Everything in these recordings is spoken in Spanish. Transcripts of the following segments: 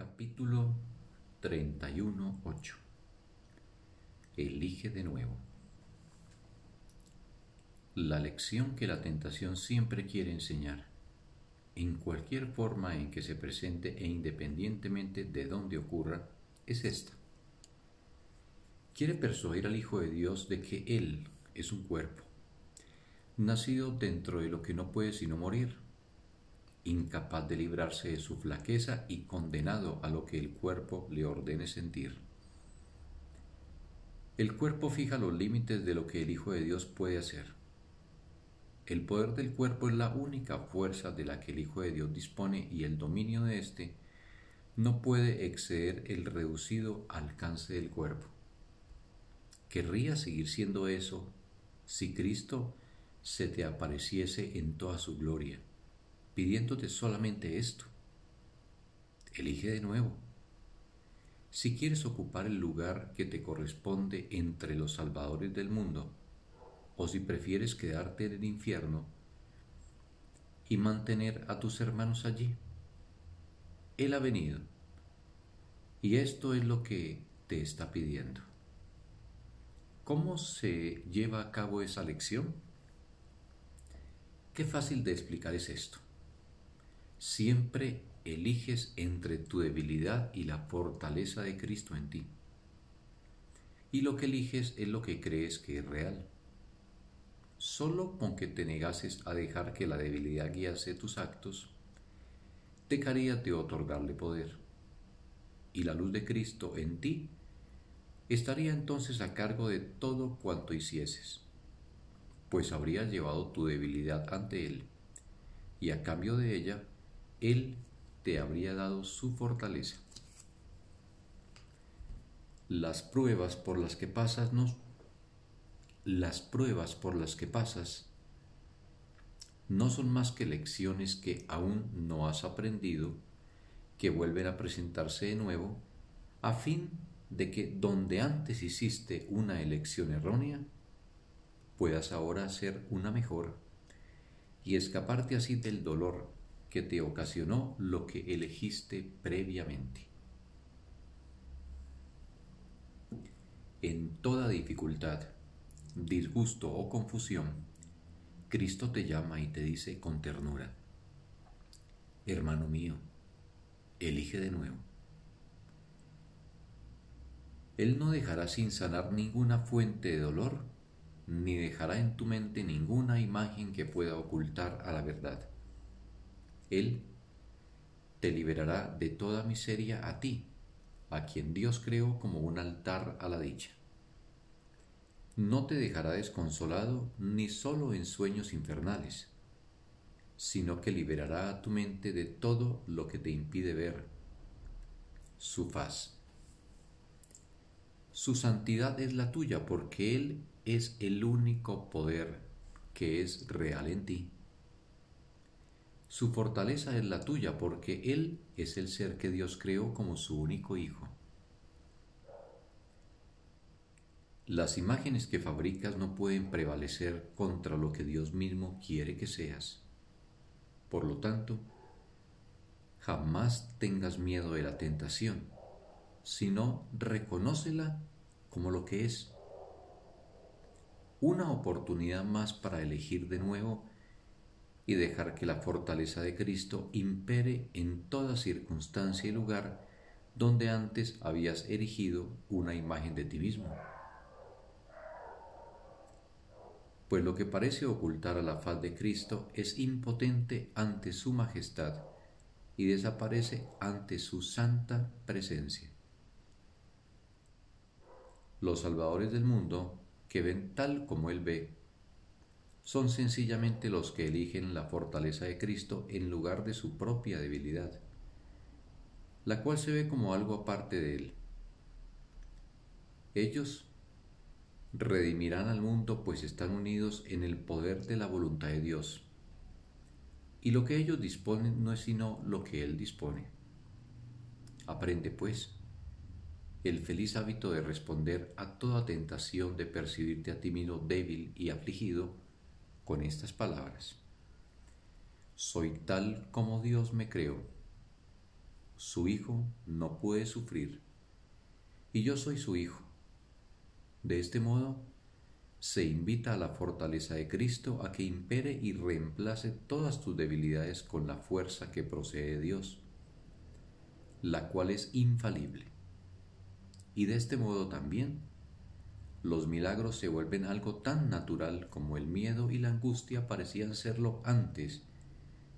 Capítulo 31.8 Elige de nuevo. La lección que la tentación siempre quiere enseñar, en cualquier forma en que se presente e independientemente de dónde ocurra, es esta. Quiere persuadir al Hijo de Dios de que Él es un cuerpo, nacido dentro de lo que no puede sino morir incapaz de librarse de su flaqueza y condenado a lo que el cuerpo le ordene sentir. El cuerpo fija los límites de lo que el Hijo de Dios puede hacer. El poder del cuerpo es la única fuerza de la que el Hijo de Dios dispone y el dominio de éste no puede exceder el reducido alcance del cuerpo. ¿Querría seguir siendo eso si Cristo se te apareciese en toda su gloria? Pidiéndote solamente esto. Elige de nuevo. Si quieres ocupar el lugar que te corresponde entre los salvadores del mundo, o si prefieres quedarte en el infierno y mantener a tus hermanos allí. Él ha venido y esto es lo que te está pidiendo. ¿Cómo se lleva a cabo esa lección? Qué fácil de explicar es esto. Siempre eliges entre tu debilidad y la fortaleza de Cristo en ti. Y lo que eliges es lo que crees que es real. Solo con que te negases a dejar que la debilidad guiase tus actos, dejarías de otorgarle poder. Y la luz de Cristo en ti estaría entonces a cargo de todo cuanto hicieses, pues habrías llevado tu debilidad ante Él, y a cambio de ella él te habría dado su fortaleza. Las pruebas por las que pasas no, las pruebas por las que pasas no son más que lecciones que aún no has aprendido, que vuelven a presentarse de nuevo, a fin de que donde antes hiciste una elección errónea, puedas ahora hacer una mejor y escaparte así del dolor que te ocasionó lo que elegiste previamente. En toda dificultad, disgusto o confusión, Cristo te llama y te dice con ternura, hermano mío, elige de nuevo. Él no dejará sin sanar ninguna fuente de dolor, ni dejará en tu mente ninguna imagen que pueda ocultar a la verdad. Él te liberará de toda miseria a ti, a quien Dios creó como un altar a la dicha. No te dejará desconsolado ni solo en sueños infernales, sino que liberará a tu mente de todo lo que te impide ver su faz. Su santidad es la tuya porque Él es el único poder que es real en ti. Su fortaleza es la tuya porque Él es el ser que Dios creó como su único Hijo. Las imágenes que fabricas no pueden prevalecer contra lo que Dios mismo quiere que seas. Por lo tanto, jamás tengas miedo de la tentación, sino reconócela como lo que es. Una oportunidad más para elegir de nuevo y dejar que la fortaleza de Cristo impere en toda circunstancia y lugar donde antes habías erigido una imagen de ti mismo. Pues lo que parece ocultar a la faz de Cristo es impotente ante su majestad y desaparece ante su santa presencia. Los salvadores del mundo, que ven tal como Él ve, son sencillamente los que eligen la fortaleza de Cristo en lugar de su propia debilidad, la cual se ve como algo aparte de Él. Ellos redimirán al mundo pues están unidos en el poder de la voluntad de Dios. Y lo que ellos disponen no es sino lo que Él dispone. Aprende pues el feliz hábito de responder a toda tentación de percibirte a ti mismo débil y afligido con estas palabras. Soy tal como Dios me creó. su hijo, no puede sufrir, y yo soy su hijo. De este modo, se invita a la fortaleza de Cristo a que impere y reemplace todas tus debilidades con la fuerza que procede de Dios, la cual es infalible. Y de este modo también, los milagros se vuelven algo tan natural como el miedo y la angustia parecían serlo antes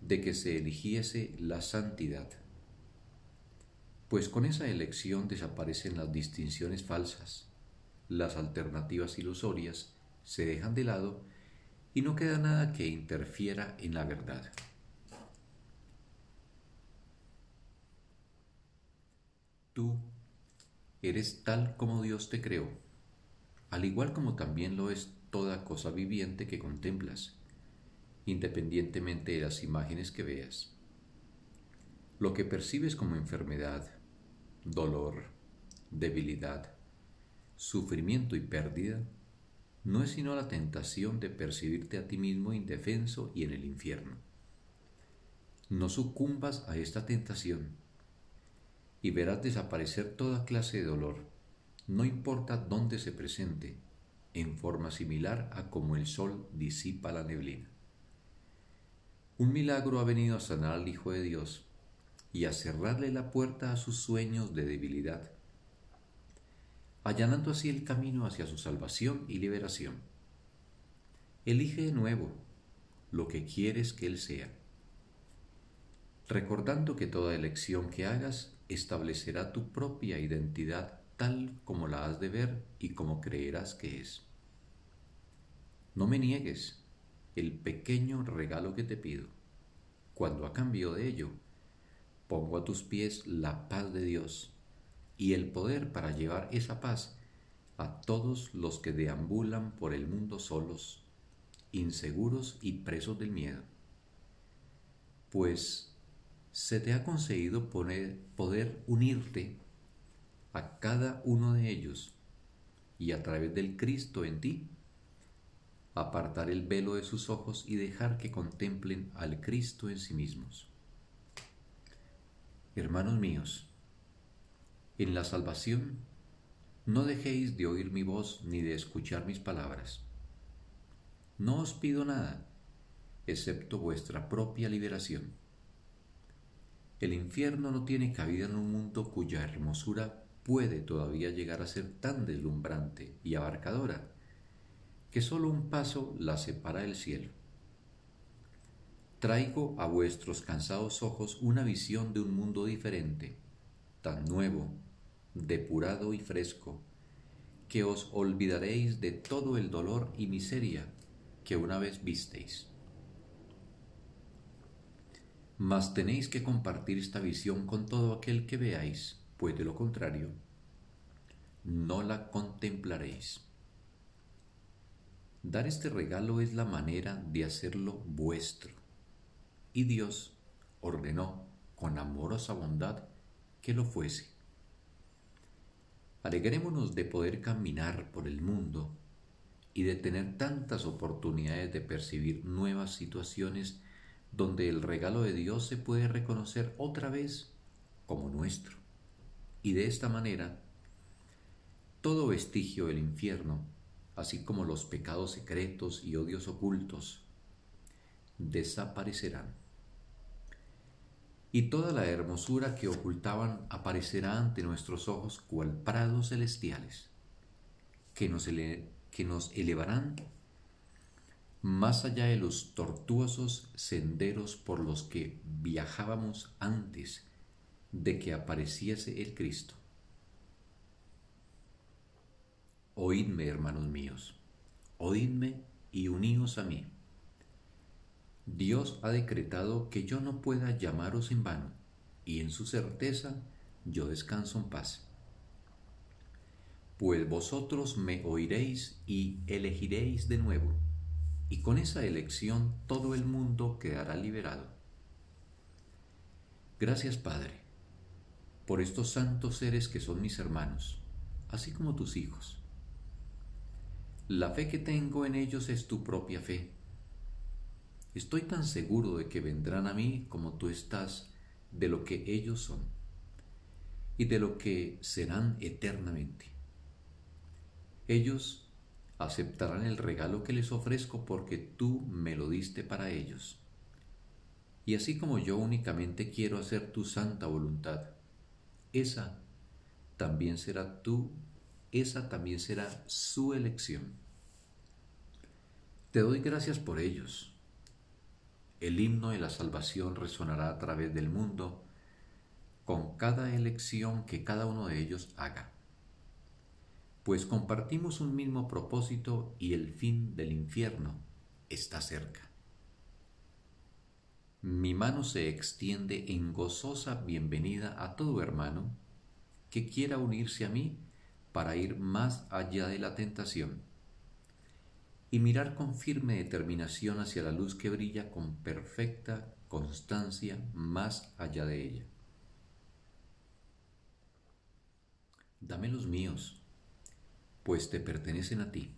de que se eligiese la santidad. Pues con esa elección desaparecen las distinciones falsas, las alternativas ilusorias se dejan de lado y no queda nada que interfiera en la verdad. Tú eres tal como Dios te creó, al igual como también lo es toda cosa viviente que contemplas, independientemente de las imágenes que veas. Lo que percibes como enfermedad, dolor, debilidad, sufrimiento y pérdida, no es sino la tentación de percibirte a ti mismo indefenso y en el infierno. No sucumbas a esta tentación y verás desaparecer toda clase de dolor, no importa dónde se presente, en forma similar a como el sol disipa la neblina. Un milagro ha venido a sanar al Hijo de Dios y a cerrarle la puerta a sus sueños de debilidad allanando así el camino hacia su salvación y liberación. Elige de nuevo lo que quieres que Él sea, recordando que toda elección que hagas establecerá tu propia identidad tal como la has de ver y como creerás que es. No me niegues el pequeño regalo que te pido, cuando a cambio de ello pongo a tus pies la paz de Dios y el poder para llevar esa paz a todos los que deambulan por el mundo solos, inseguros y presos del miedo. Pues se te ha conseguido poder unirte a cada uno de ellos y a través del Cristo en ti, apartar el velo de sus ojos y dejar que contemplen al Cristo en sí mismos. Hermanos míos, en la salvación, no dejéis de oír mi voz ni de escuchar mis palabras. No os pido nada, excepto vuestra propia liberación. El infierno no tiene cabida en un mundo cuya hermosura puede todavía llegar a ser tan deslumbrante y abarcadora que solo un paso la separa del cielo. Traigo a vuestros cansados ojos una visión de un mundo diferente, tan nuevo, depurado y fresco, que os olvidaréis de todo el dolor y miseria que una vez visteis. Mas tenéis que compartir esta visión con todo aquel que veáis, pues de lo contrario, no la contemplaréis. Dar este regalo es la manera de hacerlo vuestro. Y Dios ordenó con amorosa bondad que lo fuese. Alegrémonos de poder caminar por el mundo y de tener tantas oportunidades de percibir nuevas situaciones donde el regalo de Dios se puede reconocer otra vez como nuestro. Y de esta manera, todo vestigio del infierno, así como los pecados secretos y odios ocultos, desaparecerán. Y toda la hermosura que ocultaban aparecerá ante nuestros ojos cual prados celestiales, que nos, que nos elevarán más allá de los tortuosos senderos por los que viajábamos antes de que apareciese el Cristo. Oídme, hermanos míos, oídme y uníos a mí. Dios ha decretado que yo no pueda llamaros en vano, y en su certeza yo descanso en paz. Pues vosotros me oiréis y elegiréis de nuevo, y con esa elección todo el mundo quedará liberado. Gracias, Padre, por estos santos seres que son mis hermanos, así como tus hijos. La fe que tengo en ellos es tu propia fe Estoy tan seguro de que vendrán a mí como tú estás de lo que ellos son. y de lo que serán eternamente. Ellos aceptarán el regalo que les ofrezco porque tú me lo diste para ellos. Y así como yo únicamente quiero hacer tu santa voluntad, esa también será tú, esa también será su elección. Te doy gracias por ellos. El himno de la salvación resonará a través del mundo con cada elección que cada uno de ellos haga pues compartimos un mismo propósito y el fin del infierno está cerca. Mi mano se extiende en gozosa bienvenida a todo hermano que quiera unirse a mí para ir más allá de la tentación y mirar con firme determinación hacia la luz que brilla con perfecta constancia más allá de ella. Dame los míos pues te pertenecen a ti.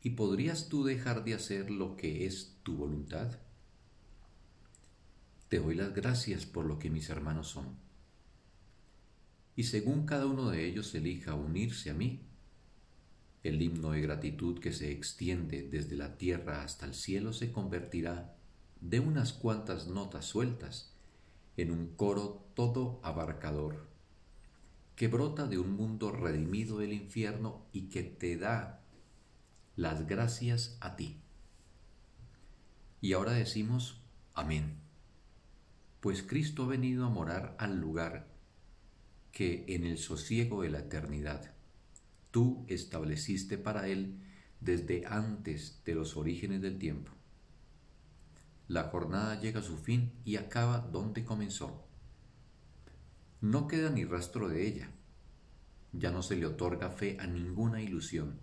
¿Y podrías tú dejar de hacer lo que es tu voluntad? Te doy las gracias por lo que mis hermanos son. Y según cada uno de ellos elija unirse a mí, el himno de gratitud que se extiende desde la tierra hasta el cielo se convertirá de unas cuantas notas sueltas en un coro todo abarcador que brota de un mundo redimido del infierno y que te da las gracias a ti. Y ahora decimos, amén, pues Cristo ha venido a morar al lugar que en el sosiego de la eternidad tú estableciste para Él desde antes de los orígenes del tiempo. La jornada llega a su fin y acaba donde comenzó no queda ni rastro de ella. Ya no se le otorga fe a ninguna ilusión,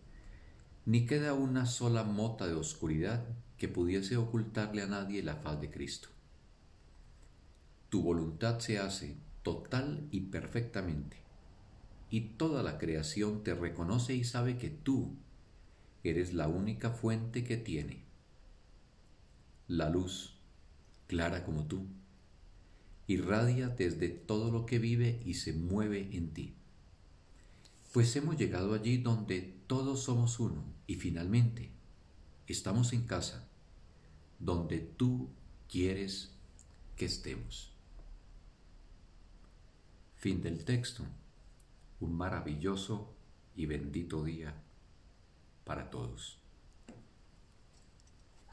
ni queda una sola mota de oscuridad que pudiese ocultarle a nadie la faz de Cristo. Tu voluntad se hace total y perfectamente, y toda la creación te reconoce y sabe que tú eres la única fuente que tiene. La luz, clara como tú, irradia desde todo lo que vive y se mueve en ti. Pues hemos llegado allí donde todos somos uno y finalmente estamos en casa, donde tú quieres que estemos. Fin del texto. Un maravilloso y bendito día para todos.